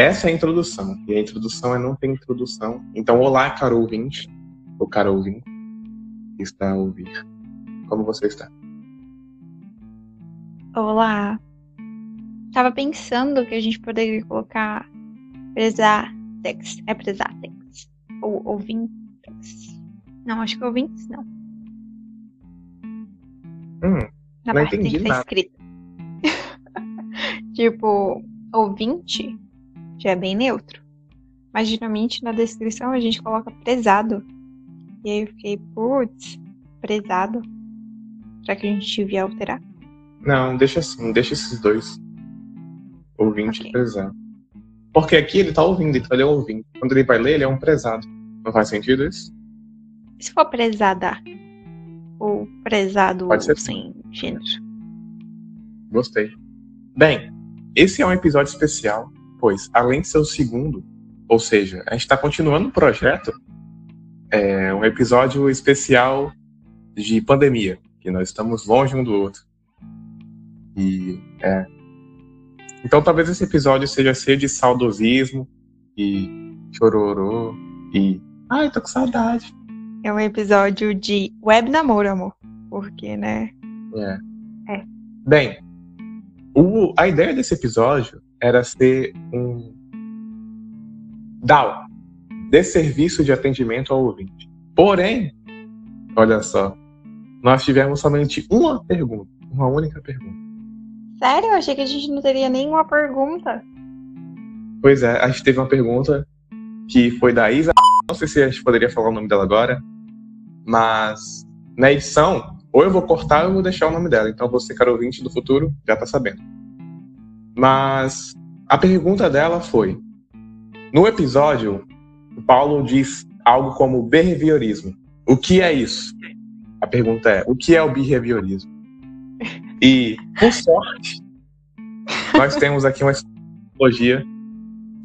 essa é a introdução. E a introdução é não ter introdução. Então, olá, caro ouvinte, ou caro ouvinte, que está a ouvir. Como você está? Olá. Tava pensando que a gente poderia colocar presatex. É presatex. Ou ouvintes. Não, acho que ouvintes não. Hum, Na não parte entendi que estar nada. escrito. tipo, ouvinte já é bem neutro. Mas geralmente na descrição a gente coloca prezado. E aí eu fiquei, putz, prezado. Será que a gente devia alterar? Não, deixa assim, deixa esses dois. Ouvinte Ok. e prezado. Porque aqui ele tá ouvindo, então ele é ouvinte. Quando ele vai ler, ele é um prezado. Não faz sentido isso? E se for prezada? Ou prezado Pode ser sem gênero? Gostei. Bem, esse é um episódio especial, pois, além de ser o segundo, ou seja, a gente está continuando o projeto, é um episódio especial de pandemia, que nós estamos longe um do outro. E, é. Então talvez esse episódio seja cheio de saudosismo e chororô e. Ai, tô com saudade. É um episódio de web namoro, amor. Porque, né? É. É. Bem, o- a ideia desse episódio era ser um DAO, Desserviço de Atendimento ao Ouvinte. Porém, olha só, nós tivemos somente uma pergunta, uma única pergunta. Sério? Eu achei que a gente não teria nenhuma pergunta. Pois é, a gente teve uma pergunta que foi da Isa, não sei se a gente poderia falar o nome dela agora, mas na edição, ou eu vou cortar ou eu vou deixar o nome dela. Então você, caro ouvinte do futuro, já tá sabendo. Mas a pergunta dela foi: no episódio, Paulo diz algo como behaviorismo. O que é isso? A pergunta é: o que é o behaviorismo? E, por sorte, nós temos aqui uma psicologia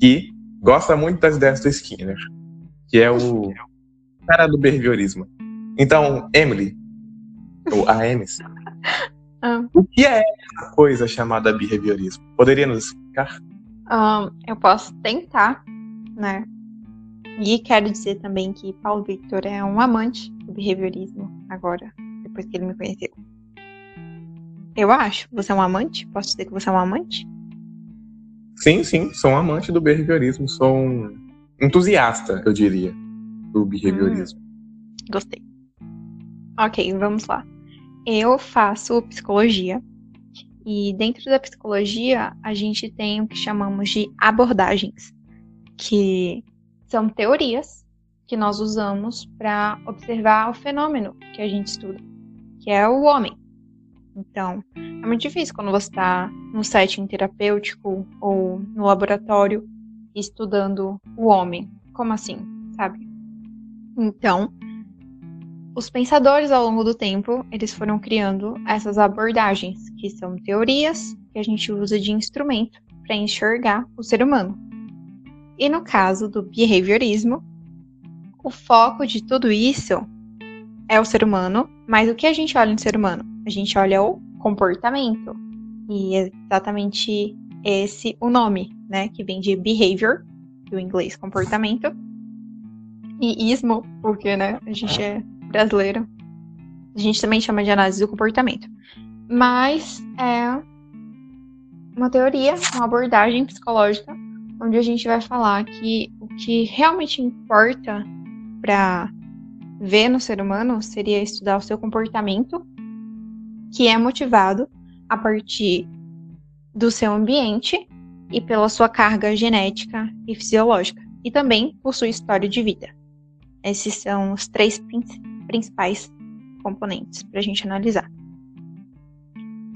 que gosta muito das ideias do Skinner, que é o cara do behaviorismo. Então, Emily, ou a Emes, Ah, o que é essa coisa chamada behaviorismo? Poderia nos explicar? eu posso tentar, né? E quero dizer também que Paulo Victor é um amante do behaviorismo agora, depois que ele me conheceu. Eu acho. Você é um amante? Posso dizer que você é um amante? Sim, sim, sou um amante do behaviorismo, sou um entusiasta, eu diria, do behaviorismo. Gostei. Ok, vamos lá. Eu faço psicologia e dentro da psicologia a gente tem o que chamamos de abordagens, que são teorias que nós usamos para observar o fenômeno que a gente estuda, que é o homem. Então, é muito difícil quando você está no setting terapêutico ou no laboratório estudando o homem. Como assim, sabe? Então, os pensadores ao longo do tempo, eles foram criando essas abordagens, que são teorias que a gente usa de instrumento para enxergar o ser humano. E no caso do behaviorismo, o foco de tudo isso é o ser humano, mas o que a gente olha no ser humano? A gente olha o comportamento. E é exatamente esse o nome, né, que vem de behavior, do inglês comportamento, e ismo, porque, né, a gente é brasileiro. A gente também chama de análise do comportamento. Mas é uma teoria, uma abordagem psicológica, onde a gente vai falar que o que realmente importa para ver no ser humano seria estudar o seu comportamento, que é motivado a partir do seu ambiente e pela sua carga genética e fisiológica, e também por sua história de vida. Esses são os três prin- principais componentes para a gente analisar.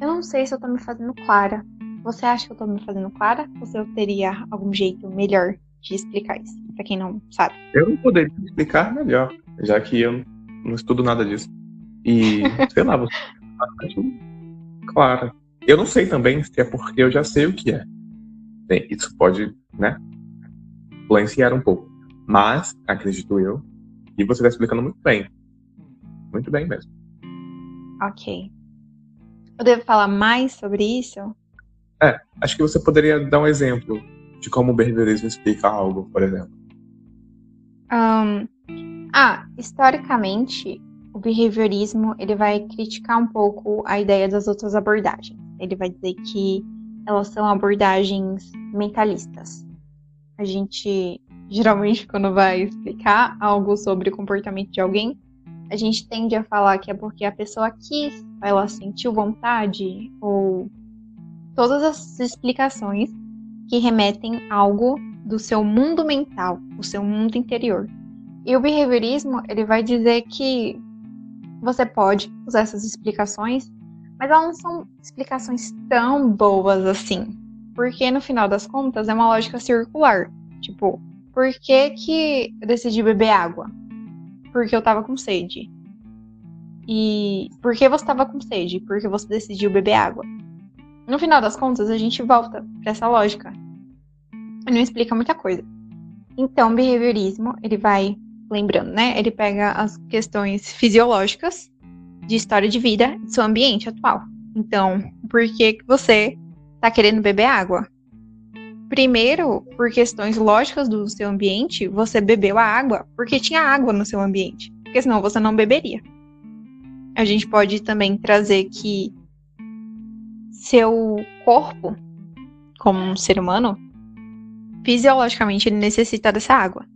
Eu não sei se eu tô me fazendo clara. Você acha que eu tô me fazendo clara? Ou se eu teria algum jeito melhor de explicar isso? Para quem não sabe. Eu não poderia explicar melhor, já que eu não estudo nada disso. E, sei lá, você é bastante clara. Eu não sei também se é porque eu já sei o que é. Bem, isso pode, né, influenciar um pouco. Mas, acredito eu, que você está explicando muito bem. Muito bem mesmo. Ok. Eu devo falar mais sobre isso? Acho que você poderia dar um exemplo de como o behaviorismo explica algo, por exemplo? Um, ah, historicamente, o behaviorismo ele vai criticar um pouco a ideia das outras abordagens. Ele vai dizer que elas são abordagens mentalistas. A gente geralmente quando vai explicar algo sobre o comportamento de alguém, a gente tende a falar que é porque a pessoa quis, ela sentiu vontade ou todas as explicações que remetem algo do seu mundo mental, o seu mundo interior. E o behaviorismo, ele vai dizer que você pode usar essas explicações, mas elas não são explicações tão boas assim. Porque no final das contas é uma lógica circular. Tipo, por que, que eu decidi beber água? Porque eu tava com sede. E por que você tava com sede? Porque você decidiu beber água. No final das contas, a gente volta para essa lógica. Não explica muita coisa. Então, o behaviorismo, ele vai lembrando, né? Ele pega as questões fisiológicas de história de vida do seu ambiente atual. Então, por que, que você está querendo beber água? Primeiro, por questões lógicas do seu ambiente, você bebeu a água porque tinha água no seu ambiente. Porque senão você não beberia. A gente pode também trazer que seu corpo, como um ser humano, fisiologicamente ele necessita dessa água.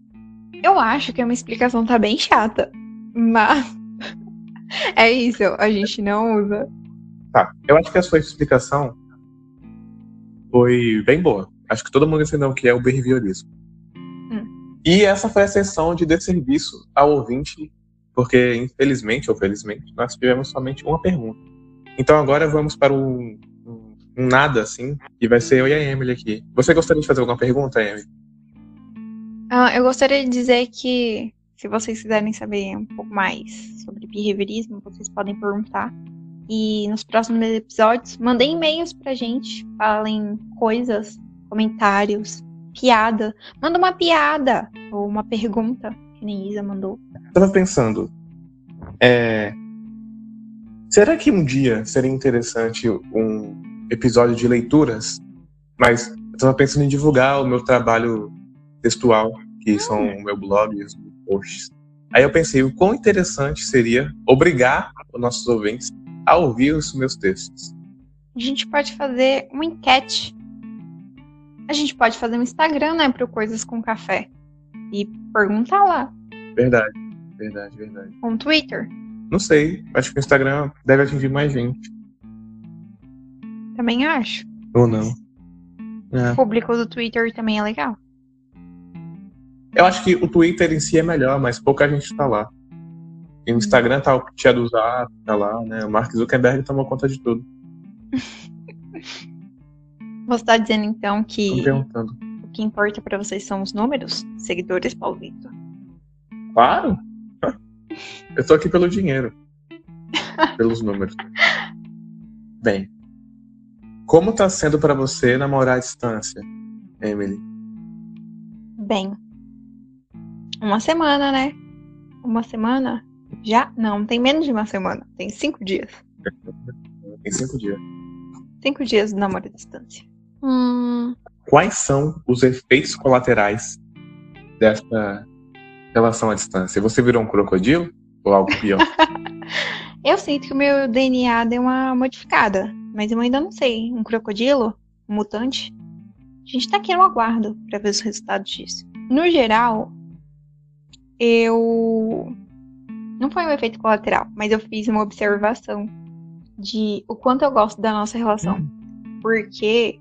Eu acho que é uma explicação tá bem chata, mas é isso, a gente não usa. Tá, eu acho que a sua explicação foi bem boa. Acho que todo mundo entendeu o que é o behaviorismo. Hum. E essa foi a sessão de desserviço ao ouvinte, porque infelizmente ou felizmente nós tivemos somente uma pergunta. Então agora vamos para um, um, um nada assim, e vai ser eu e a Emily aqui. Você gostaria de fazer alguma pergunta, Emily? Ah, eu gostaria de dizer que, se vocês quiserem saber um pouco mais sobre behaviorismo, vocês podem perguntar. E nos próximos episódios, mandem e-mails pra gente, falem coisas, comentários, piada. Manda uma piada ou uma pergunta, que nem Isa mandou. Eu tava pensando, é... será que um dia seria interessante um episódio de leituras? Mas eu tava pensando em divulgar o meu trabalho textual, que são o meu blog e os meus posts. Aí eu pensei, o quão interessante seria obrigar os nossos ouvintes a ouvir os meus textos. A gente pode fazer uma enquete. A gente pode fazer um Instagram, né, para Coisas com Café. E perguntar lá. Verdade, verdade, verdade. Um Twitter. Não sei, acho que o Instagram deve atingir mais gente. Também acho. Ou não. É. O público do Twitter também é legal. Eu acho que o Twitter em si é melhor, mas pouca gente tá lá. E o Instagram tá o Tia do Zap, tá lá, né? O Mark Zuckerberg tomou conta de tudo. Você tá dizendo então que o que importa para vocês são os números? Seguidores, Paulo Vitor? Claro! Eu tô aqui pelo dinheiro. pelos números. Bem, como tá sendo para você namorar à distância, Emily? Bem, uma semana, né? Uma semana? Já? Não, tem menos de uma semana. Tem cinco dias. Tem cinco dias. Cinco dias de namoro à distância. Hum... Quais são os efeitos colaterais dessa relação à distância? Você virou um crocodilo ou algo pior? eu sinto que o meu DNA deu uma modificada, mas eu ainda não sei. Um crocodilo? Um mutante? A gente tá aqui no aguardo para ver os resultados disso. No geral, eu. Não foi um efeito colateral, mas eu fiz uma observação de o quanto eu gosto da nossa relação. Porque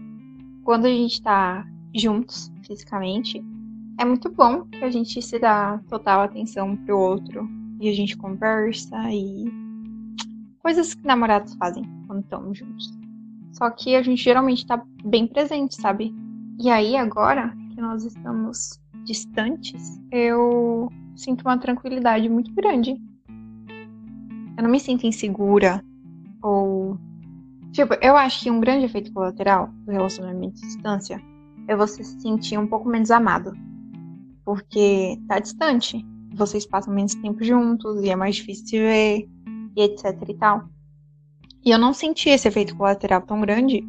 quando a gente tá juntos fisicamente, é muito bom que a gente se dá total atenção pro outro. E a gente conversa e. Coisas que namorados fazem quando estão juntos. Só que a gente geralmente tá bem presente, sabe? E aí, agora que nós estamos distantes, eu sinto uma tranquilidade muito grande. Eu não me sinto insegura ou. Tipo, eu acho que um grande efeito colateral do relacionamento à distância é você se sentir um pouco menos amado. Porque tá distante. Vocês passam menos tempo juntos e é mais difícil se ver e etc e tal. E eu não senti esse efeito colateral tão grande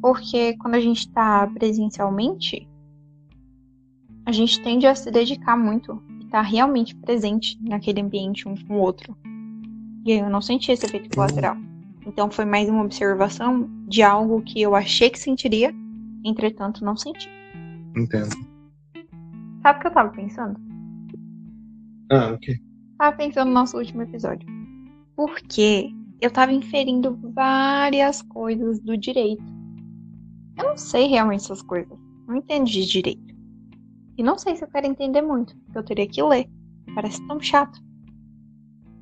porque quando a gente tá presencialmente, a gente tende a se dedicar muito e tá realmente presente naquele ambiente um com o outro. E aí eu não senti esse efeito colateral. Então foi mais uma observação de algo que eu achei que sentiria, entretanto não senti. Entendo. Sabe o que eu tava pensando? Ah, ok. Tava pensando no nosso último episódio. Porque eu tava inferindo várias coisas do direito. Eu não sei realmente essas coisas. Não entendo de direito. E não sei se eu quero entender muito, porque eu teria que ler. Parece tão chato.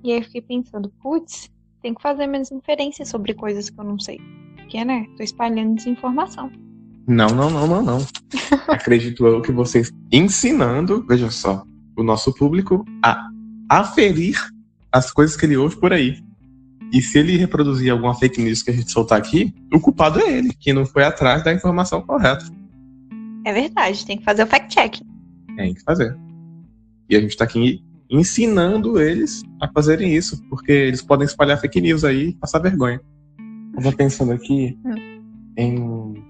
E aí eu fiquei pensando, putz, tem que fazer menos inferências sobre coisas que eu não sei. Porque, né? Tô espalhando desinformação. Não, não, não, não, não. Acredito eu que vocês ensinando, veja só, o nosso público a aferir as coisas que ele ouve por aí. E se ele reproduzir alguma fake news que a gente soltar aqui, o culpado é ele, que não foi atrás da informação correta. É verdade, tem que fazer o fact-check. Tem que fazer. E a gente tá aqui ensinando eles a fazerem isso, porque eles podem espalhar fake news aí e passar vergonha. Eu tô pensando aqui hum. em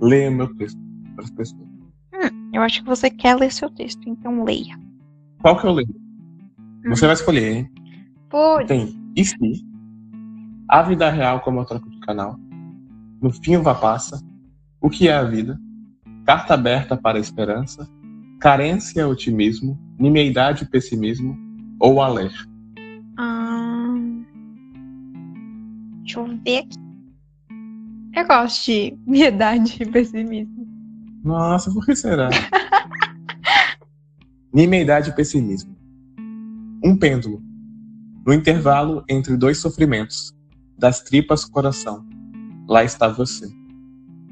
ler meu texto para as pessoas. Hum, eu acho que você quer ler seu texto, então leia. Qual que eu leio? Hum. Você vai escolher, hein? Tem e se? A vida real como eu troco de canal. No fim uva passa. O que é a vida? Carta aberta para a esperança. Carência otimismo. Nimiedade pessimismo. Ou alerta. Ah, deixa eu ver aqui. Eu gosto de nimiedade e pessimismo. Nossa, por que será? Nimiedade e pessimismo. Um pêndulo no intervalo entre dois sofrimentos, das tripas coração, lá está você.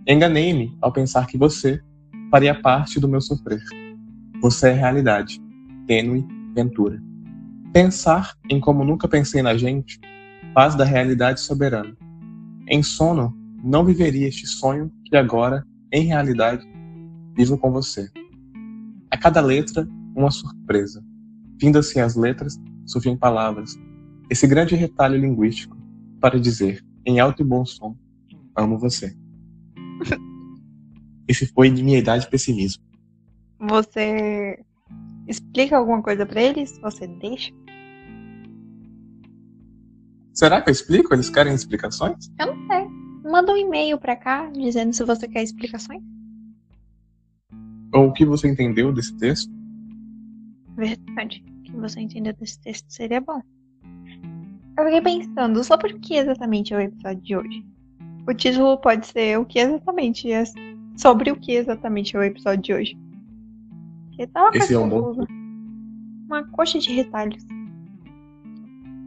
Enganei-me ao pensar que você faria parte do meu sofrer. Você é realidade, tênue ventura. Pensar em como nunca pensei na gente faz da realidade soberana. Em sono, não viveria este sonho que agora, em realidade, vivo com você. A cada letra, uma surpresa. Finda-se as letras, surgem palavras. Esse grande retalho linguístico para dizer, em alto e bom som, amo você. Esse foi de minha idade pessimismo. Você explica alguma coisa para eles? Você deixa? Será que eu explico? Eles querem explicações? Eu não sei. Manda um e-mail para cá dizendo se você quer explicações. Ou o que você entendeu desse texto? Verdade que você entendeu desse texto seria bom. Eu fiquei pensando, sobre o que exatamente é o episódio de hoje? O título pode ser o que exatamente é sobre o que exatamente é o episódio de hoje. Que tá Esse é um bom. Uma coxa de retalhos.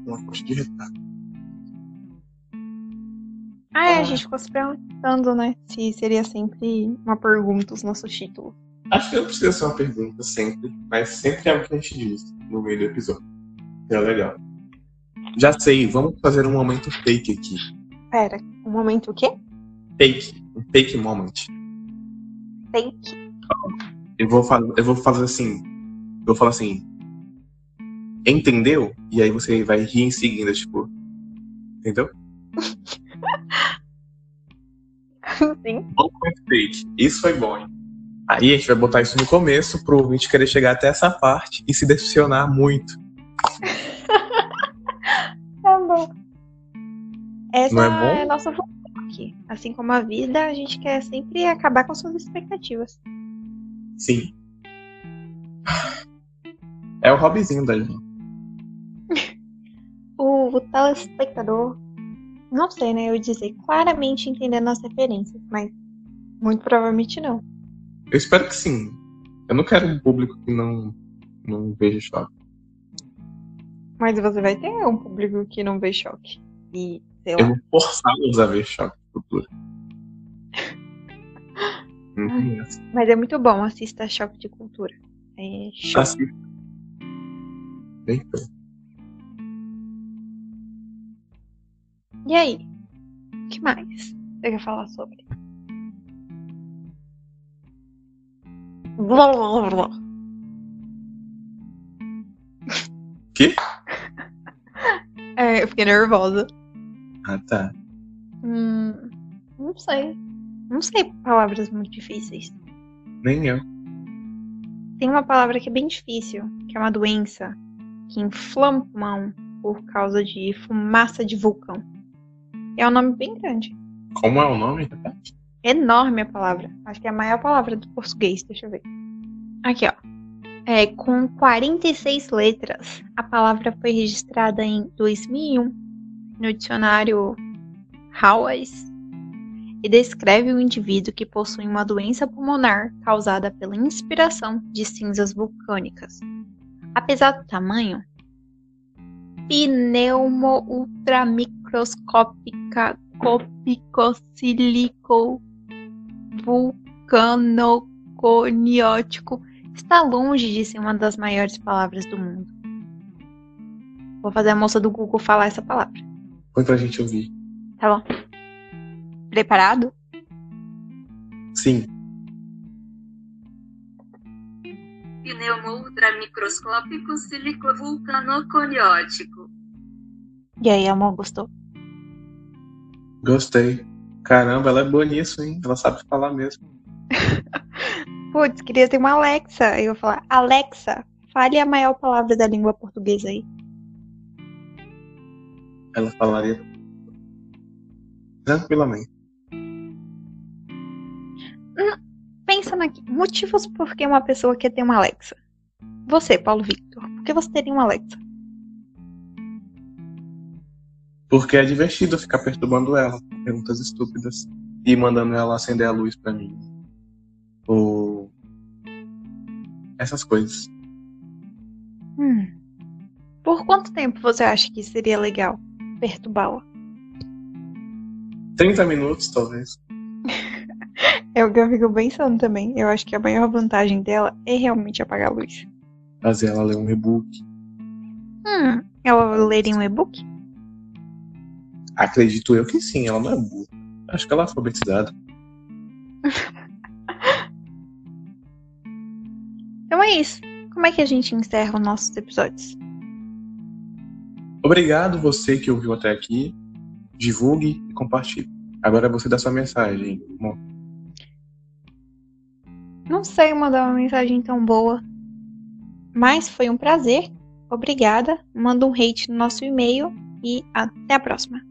Uma coxa de retalhos. Ah, é, a gente ficou se perguntando, né? Se seria sempre uma pergunta os nossos títulos. Acho que não precisa ser uma pergunta sempre, mas sempre é o que a gente diz no meio do episódio. É legal. Já sei, vamos fazer um momento fake aqui. Pera, um momento o quê? Fake. Um fake moment. Fake. Eu vou, eu vou fazer assim. Eu vou falar assim. Entendeu? E aí você vai rir em seguida, tipo. Entendeu? Sim. Fake. Isso foi bom, hein? Aí a gente vai botar isso no começo pro ouvinte querer chegar até essa parte e se decepcionar muito. tá bom. Essa Não é, bom? é a nossa função aqui. Assim como a vida, a gente quer sempre acabar com suas expectativas. Sim. É o hobbyzinho da gente. o, o telespectador, não sei, né? Eu dizer claramente entendendo as referências, mas muito provavelmente não. Eu espero que sim. Eu não quero um público que não, não veja choque. Mas você vai ter um público que não vê choque. E, sei lá. Eu vou forçá-los a ver choque de cultura. Mas é muito bom, assista Choque de Cultura. É choque. Assista. E aí? O que mais você quer falar sobre? Blá, blá, blá. Que? É, eu fiquei nervosa. Ah, tá. Hum, não sei. Não sei palavras muito difíceis. Nem eu. tem uma palavra que é bem difícil, que é uma doença que inflama o pulmão por causa de fumaça de vulcão. É um nome bem grande. Como é o nome? Enorme a palavra. Acho que é a maior palavra do português. Deixa eu ver. Aqui, ó. É, com 46 letras, a palavra foi registrada em 2001 no dicionário Howes e descreve o indivíduo que possui uma doença pulmonar causada pela inspiração de cinzas vulcânicas. Apesar do tamanho, pneumo ultramicroscópica copicosilico vulcanoconiótico está longe de ser uma das maiores palavras do mundo. Vou fazer a moça do Google falar essa palavra. Põe pra gente ouvir. Tá bom. Preparado? Sim. Pneumo ultramicroscópico silicovulcanoconiótico. E aí, amor, gostou? Gostei. Caramba, ela é boa nisso, hein? Ela sabe falar mesmo. Putz, queria ter uma Alexa. Eu vou falar, Alexa, fale a maior palavra da língua portuguesa aí. Ela falaria tranquilamente. Aqui. Motivos por que uma pessoa quer ter uma Alexa. Você, Paulo Victor, por que você teria uma Alexa? Porque é divertido ficar perturbando ela com perguntas estúpidas e mandando ela acender a luz pra mim. Ou. essas coisas. Hum. Por quanto tempo você acha que seria legal perturbá-la? 30 minutos, talvez. É o que eu fico pensando também. Eu acho que a maior vantagem dela é realmente apagar a luz. Fazer ela ler um e-book. Hum, ela leria um e-book? Acredito eu que sim, ela não é burra. Acho que ela é alfabetizada. então é isso. Como é que a gente encerra os nossos episódios? Obrigado você que ouviu até aqui. Divulgue e compartilhe. Agora é você dá sua mensagem. Não sei mandar uma mensagem tão boa. Mas foi um prazer. Obrigada. Manda um hate no nosso e-mail e até a próxima.